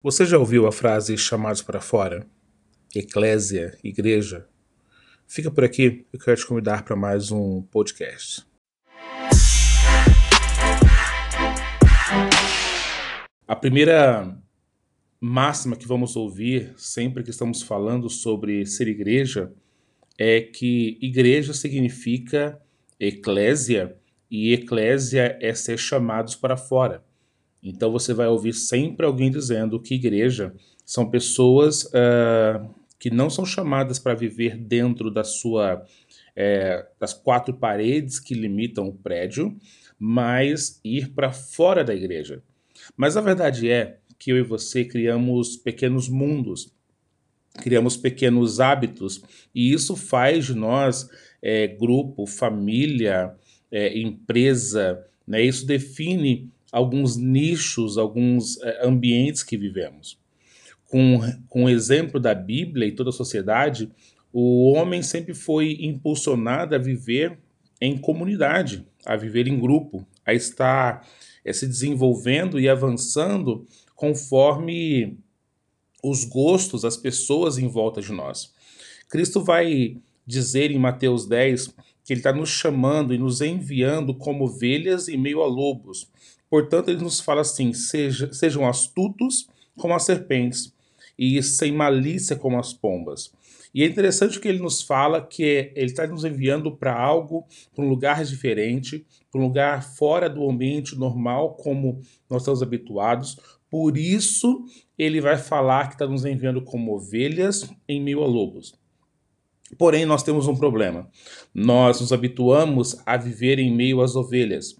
Você já ouviu a frase chamados para fora? Eclésia, igreja? Fica por aqui, eu quero te convidar para mais um podcast. A primeira máxima que vamos ouvir sempre que estamos falando sobre ser igreja é que igreja significa eclésia e eclésia é ser chamados para fora. Então você vai ouvir sempre alguém dizendo que igreja são pessoas uh, que não são chamadas para viver dentro da sua é, das quatro paredes que limitam o prédio, mas ir para fora da igreja. Mas a verdade é que eu e você criamos pequenos mundos, criamos pequenos hábitos, e isso faz de nós é, grupo, família, é, empresa, né? Isso define alguns nichos, alguns é, ambientes que vivemos. Com, com o exemplo da Bíblia e toda a sociedade, o homem sempre foi impulsionado a viver em comunidade, a viver em grupo, a estar é, se desenvolvendo e avançando conforme os gostos, as pessoas em volta de nós. Cristo vai dizer em Mateus 10 que ele está nos chamando e nos enviando como ovelhas em meio a lobos. Portanto, ele nos fala assim: seja, sejam astutos como as serpentes e sem malícia como as pombas. E é interessante que ele nos fala que ele está nos enviando para algo, para um lugar diferente, para um lugar fora do ambiente normal, como nós estamos habituados. Por isso, ele vai falar que está nos enviando como ovelhas em meio a lobos. Porém, nós temos um problema. Nós nos habituamos a viver em meio às ovelhas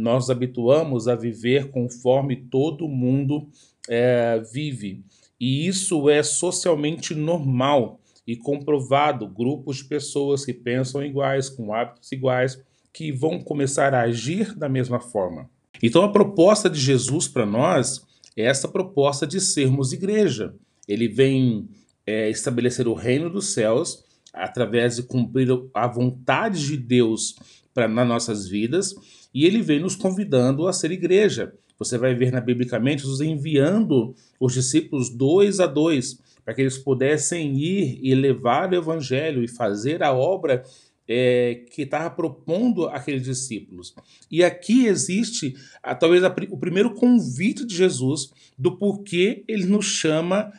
nós habituamos a viver conforme todo mundo é, vive. E isso é socialmente normal e comprovado. Grupos de pessoas que pensam iguais, com hábitos iguais, que vão começar a agir da mesma forma. Então, a proposta de Jesus para nós é essa proposta de sermos igreja. Ele vem é, estabelecer o reino dos céus através de cumprir a vontade de Deus para nas nossas vidas e ele vem nos convidando a ser igreja. Você vai ver na biblicamente Jesus enviando os discípulos dois a dois para que eles pudessem ir e levar o evangelho e fazer a obra é, que estava propondo aqueles discípulos. E aqui existe a, talvez a, o primeiro convite de Jesus do porquê ele nos chama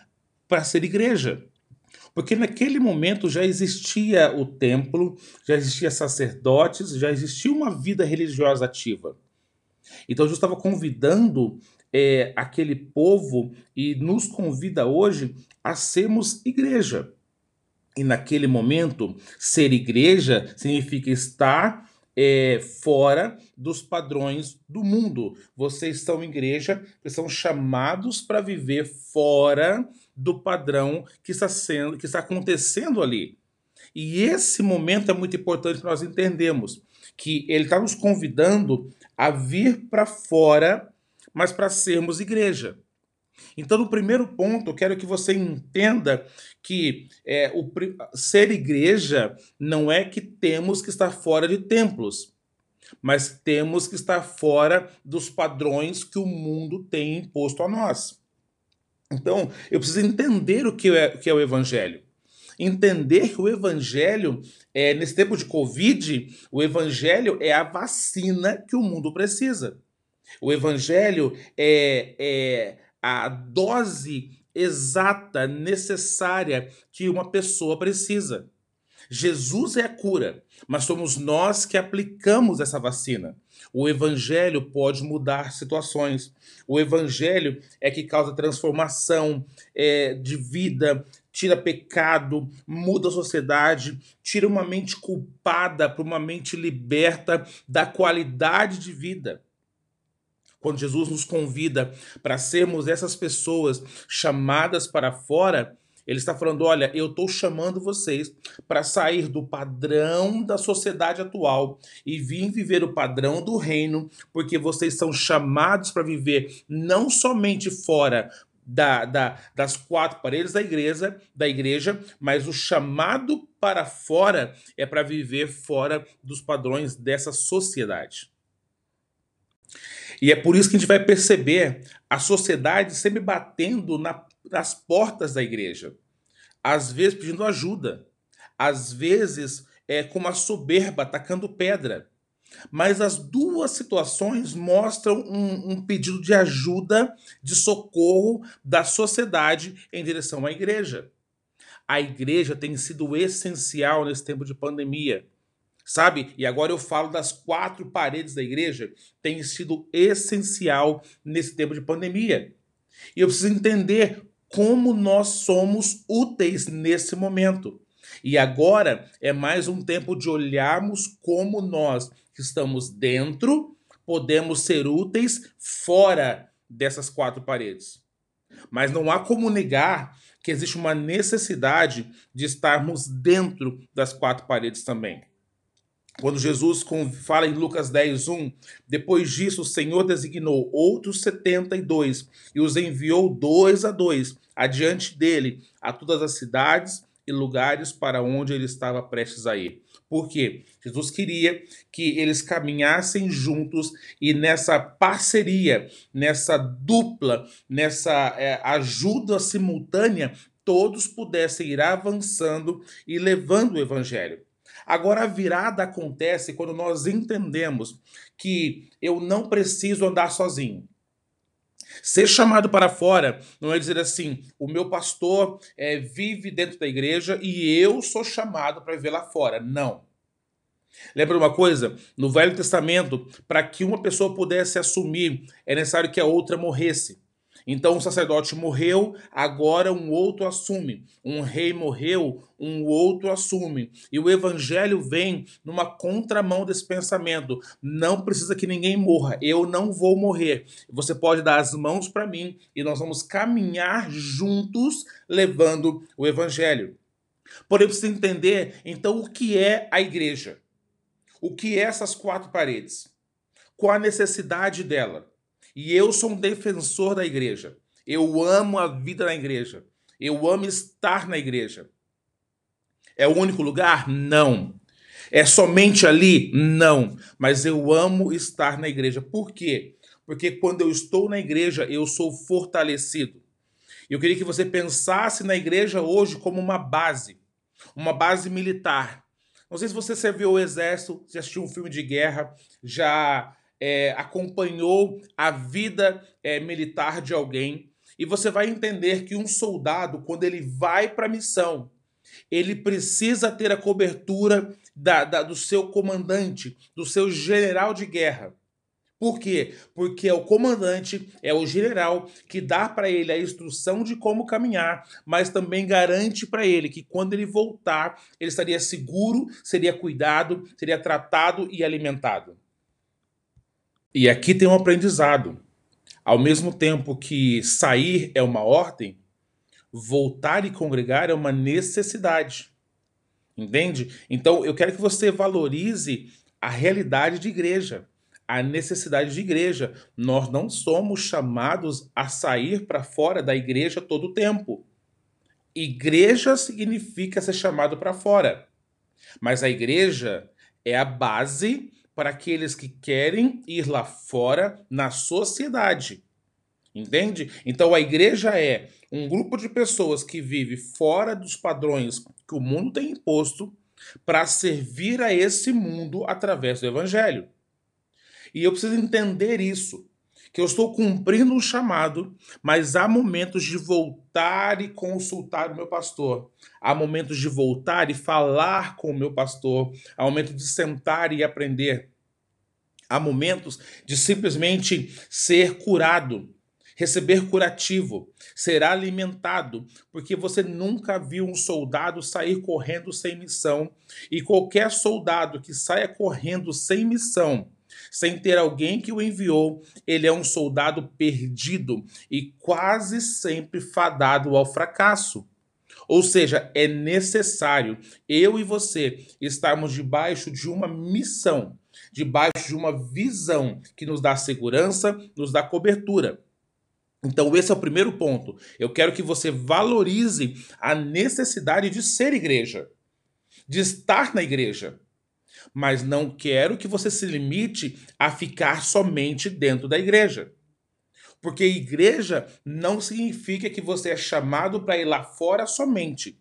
para ser igreja. Porque naquele momento já existia o templo, já existia sacerdotes, já existia uma vida religiosa ativa. Então Jesus estava convidando é, aquele povo e nos convida hoje a sermos igreja. E naquele momento, ser igreja significa estar é, fora dos padrões do mundo. Vocês estão igreja, vocês são chamados para viver fora do padrão que está sendo, que está acontecendo ali. E esse momento é muito importante nós entendermos que ele está nos convidando a vir para fora, mas para sermos igreja. Então, no primeiro ponto, eu quero que você entenda que é, o, ser igreja não é que temos que estar fora de templos, mas temos que estar fora dos padrões que o mundo tem imposto a nós. Então, eu preciso entender o que é, o que é o evangelho. Entender que o evangelho, é, nesse tempo de Covid, o evangelho é a vacina que o mundo precisa. O evangelho é, é a dose exata, necessária que uma pessoa precisa. Jesus é a cura, mas somos nós que aplicamos essa vacina. O evangelho pode mudar situações. O evangelho é que causa transformação é, de vida, tira pecado, muda a sociedade, tira uma mente culpada para uma mente liberta da qualidade de vida. Quando Jesus nos convida para sermos essas pessoas chamadas para fora, ele está falando: olha, eu estou chamando vocês para sair do padrão da sociedade atual e vir viver o padrão do reino, porque vocês são chamados para viver não somente fora da, da, das quatro paredes da igreja, da igreja, mas o chamado para fora é para viver fora dos padrões dessa sociedade. E é por isso que a gente vai perceber a sociedade sempre batendo na, nas portas da igreja. Às vezes pedindo ajuda, às vezes é, com uma soberba atacando pedra. Mas as duas situações mostram um, um, pedido de ajuda, de socorro da sociedade em direção à igreja. A igreja tem sido essencial nesse tempo de pandemia. Sabe? E agora eu falo das quatro paredes da igreja, tem sido essencial nesse tempo de pandemia. E eu preciso entender como nós somos úteis nesse momento. E agora é mais um tempo de olharmos como nós que estamos dentro podemos ser úteis fora dessas quatro paredes. Mas não há como negar que existe uma necessidade de estarmos dentro das quatro paredes também. Quando Jesus fala em Lucas 10, 1, depois disso o Senhor designou outros 72 e os enviou dois a dois adiante dele a todas as cidades e lugares para onde ele estava prestes a ir. Por quê? Jesus queria que eles caminhassem juntos e nessa parceria, nessa dupla, nessa é, ajuda simultânea, todos pudessem ir avançando e levando o evangelho. Agora, a virada acontece quando nós entendemos que eu não preciso andar sozinho. Ser chamado para fora não é dizer assim: o meu pastor é, vive dentro da igreja e eu sou chamado para viver lá fora. Não. Lembra uma coisa? No Velho Testamento, para que uma pessoa pudesse assumir, é necessário que a outra morresse. Então o sacerdote morreu, agora um outro assume. Um rei morreu, um outro assume. E o evangelho vem numa contramão desse pensamento. Não precisa que ninguém morra, eu não vou morrer. Você pode dar as mãos para mim e nós vamos caminhar juntos levando o evangelho. Porém, precisa entender então o que é a igreja. O que é essas quatro paredes? Qual a necessidade dela? E eu sou um defensor da igreja. Eu amo a vida na igreja. Eu amo estar na igreja. É o único lugar? Não. É somente ali? Não. Mas eu amo estar na igreja. Por quê? Porque quando eu estou na igreja, eu sou fortalecido. Eu queria que você pensasse na igreja hoje como uma base, uma base militar. Não sei se você serviu o exército, já assistiu um filme de guerra, já é, acompanhou a vida é, militar de alguém, e você vai entender que um soldado, quando ele vai para a missão, ele precisa ter a cobertura da, da, do seu comandante, do seu general de guerra. Por quê? Porque é o comandante, é o general que dá para ele a instrução de como caminhar, mas também garante para ele que quando ele voltar, ele estaria seguro, seria cuidado, seria tratado e alimentado. E aqui tem um aprendizado. Ao mesmo tempo que sair é uma ordem, voltar e congregar é uma necessidade. Entende? Então eu quero que você valorize a realidade de igreja, a necessidade de igreja. Nós não somos chamados a sair para fora da igreja todo o tempo. Igreja significa ser chamado para fora. Mas a igreja é a base para aqueles que querem ir lá fora na sociedade. Entende? Então a igreja é um grupo de pessoas que vive fora dos padrões que o mundo tem imposto para servir a esse mundo através do evangelho. E eu preciso entender isso que eu estou cumprindo um chamado, mas há momentos de voltar e consultar o meu pastor. Há momentos de voltar e falar com o meu pastor. Há momentos de sentar e aprender. Há momentos de simplesmente ser curado, receber curativo, ser alimentado, porque você nunca viu um soldado sair correndo sem missão. E qualquer soldado que saia correndo sem missão, sem ter alguém que o enviou, ele é um soldado perdido e quase sempre fadado ao fracasso. Ou seja, é necessário eu e você estarmos debaixo de uma missão, debaixo de uma visão que nos dá segurança, nos dá cobertura. Então, esse é o primeiro ponto. Eu quero que você valorize a necessidade de ser igreja, de estar na igreja. Mas não quero que você se limite a ficar somente dentro da igreja. Porque igreja não significa que você é chamado para ir lá fora somente.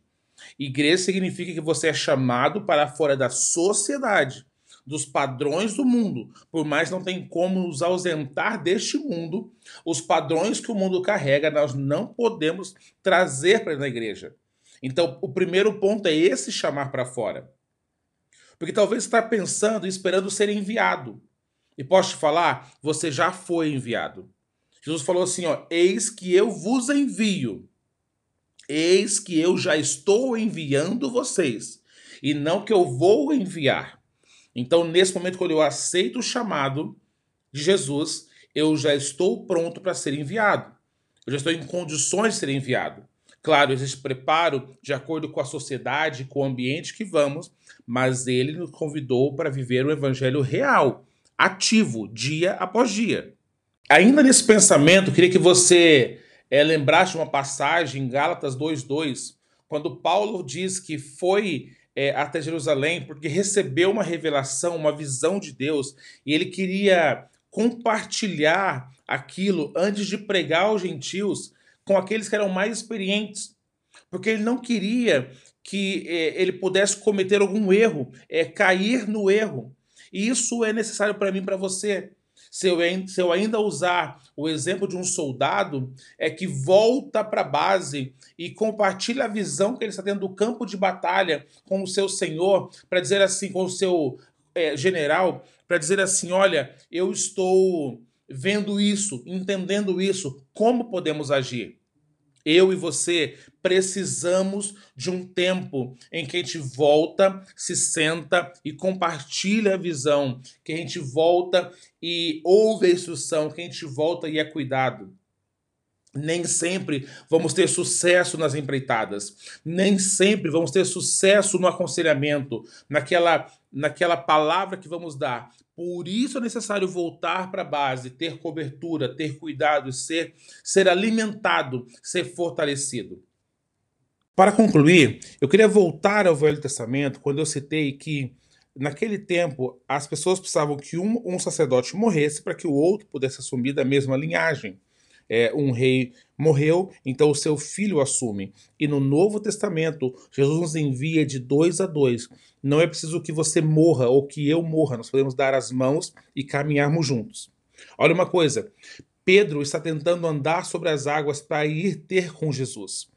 Igreja significa que você é chamado para fora da sociedade, dos padrões do mundo. Por mais não tem como nos ausentar deste mundo, os padrões que o mundo carrega, nós não podemos trazer para a igreja. Então, o primeiro ponto é esse chamar para fora. Porque talvez você está pensando e esperando ser enviado. E posso te falar, você já foi enviado. Jesus falou assim: ó, eis que eu vos envio. Eis que eu já estou enviando vocês, e não que eu vou enviar. Então, nesse momento, quando eu aceito o chamado de Jesus, eu já estou pronto para ser enviado. Eu já estou em condições de ser enviado. Claro, existe preparo de acordo com a sociedade, com o ambiente que vamos, mas ele nos convidou para viver o evangelho real, ativo, dia após dia. Ainda nesse pensamento, queria que você é, lembrasse uma passagem em Gálatas 2,2, quando Paulo diz que foi é, até Jerusalém porque recebeu uma revelação, uma visão de Deus, e ele queria compartilhar aquilo antes de pregar aos gentios com aqueles que eram mais experientes, porque ele não queria que é, ele pudesse cometer algum erro, é, cair no erro. E isso é necessário para mim, para você. Se eu, se eu ainda usar o exemplo de um soldado, é que volta para a base e compartilha a visão que ele está tendo do campo de batalha com o seu senhor, para dizer assim, com o seu é, general, para dizer assim: olha, eu estou vendo isso, entendendo isso, como podemos agir? Eu e você precisamos de um tempo em que a gente volta, se senta e compartilha a visão, que a gente volta e ouve a instrução, que a gente volta e é cuidado. Nem sempre vamos ter sucesso nas empreitadas, nem sempre vamos ter sucesso no aconselhamento, naquela, naquela palavra que vamos dar. Por isso é necessário voltar para a base, ter cobertura, ter cuidado, ser, ser alimentado, ser fortalecido. Para concluir, eu queria voltar ao Velho Testamento, quando eu citei que naquele tempo as pessoas precisavam que um, um sacerdote morresse para que o outro pudesse assumir da mesma linhagem é, um rei morreu, então o seu filho assume. E no Novo Testamento, Jesus nos envia de dois a dois. Não é preciso que você morra ou que eu morra, nós podemos dar as mãos e caminharmos juntos. Olha uma coisa: Pedro está tentando andar sobre as águas para ir ter com Jesus.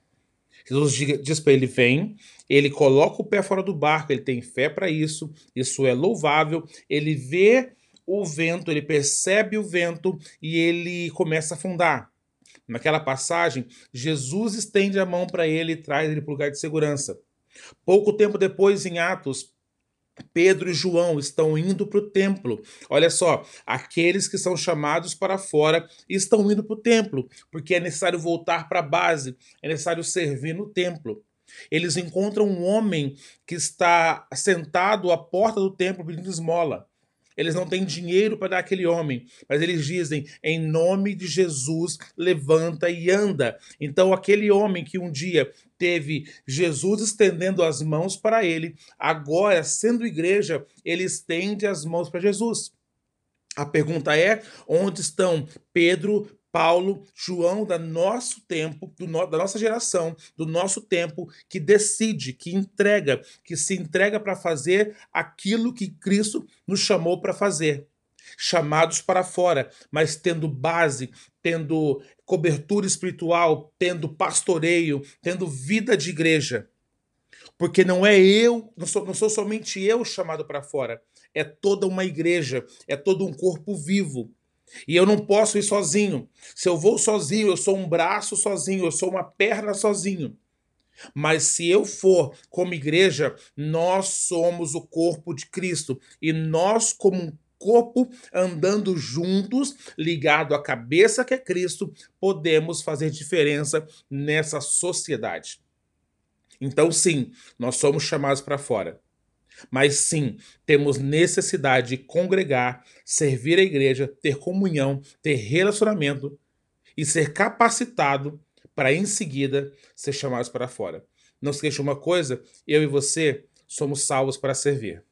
Jesus diz para ele: vem, ele coloca o pé fora do barco, ele tem fé para isso, isso é louvável. Ele vê o vento, ele percebe o vento e ele começa a afundar. Naquela passagem, Jesus estende a mão para ele e traz ele para o lugar de segurança. Pouco tempo depois, em Atos, Pedro e João estão indo para o templo. Olha só, aqueles que são chamados para fora estão indo para o templo, porque é necessário voltar para a base, é necessário servir no templo. Eles encontram um homem que está sentado à porta do templo pedindo esmola. Eles não têm dinheiro para dar aquele homem, mas eles dizem: em nome de Jesus, levanta e anda. Então, aquele homem que um dia teve Jesus estendendo as mãos para ele, agora, sendo igreja, ele estende as mãos para Jesus. A pergunta é: onde estão Pedro, Paulo, João da nosso tempo, no, da nossa geração, do nosso tempo, que decide, que entrega, que se entrega para fazer aquilo que Cristo nos chamou para fazer. Chamados para fora, mas tendo base, tendo cobertura espiritual, tendo pastoreio, tendo vida de igreja. Porque não é eu, não sou, não sou somente eu chamado para fora, é toda uma igreja, é todo um corpo vivo e eu não posso ir sozinho. Se eu vou sozinho, eu sou um braço sozinho, eu sou uma perna sozinho. Mas se eu for como igreja, nós somos o corpo de Cristo. E nós, como um corpo andando juntos, ligado à cabeça que é Cristo, podemos fazer diferença nessa sociedade. Então, sim, nós somos chamados para fora. Mas sim, temos necessidade de congregar, servir a igreja, ter comunhão, ter relacionamento e ser capacitado para em seguida ser chamados para fora. Não se esqueça uma coisa, eu e você somos salvos para servir.